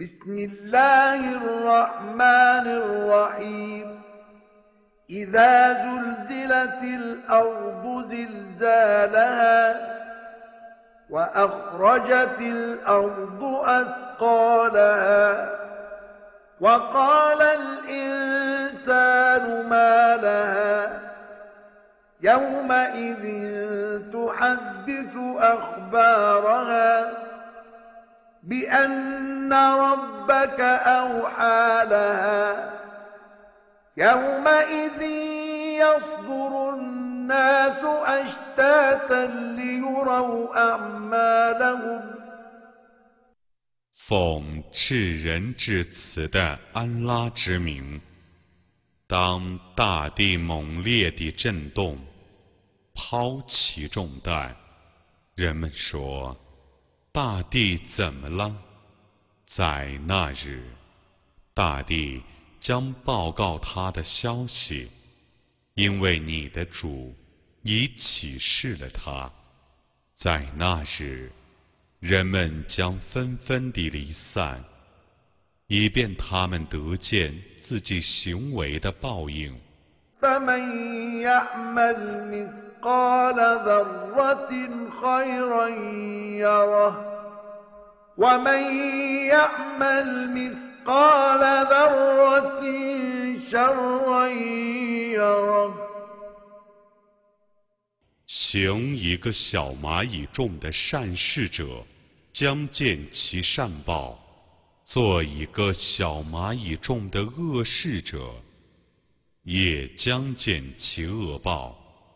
بسم الله الرحمن الرحيم. إذا زلزلت الأرض زلزالها وأخرجت الأرض أثقالها وقال الإنسان ما لها يومئذ تحدث أخبارها بأن ربك أوحى لها يومئذ يصدر الناس أشتاتا ليروا أعمالهم 奉至仁至慈的安拉之名，当大地猛烈地震动，抛弃重担，人们说：“ 大地怎么了？”在那日，大地将报告他的消息，因为你的主已启示了他。在那日。人们将纷纷地离散，以便他们得见自己行为的报应。行一个小蚂蚁种的善事者。将见其善报，做一个小蚂蚁中的恶事者，也将见其恶报。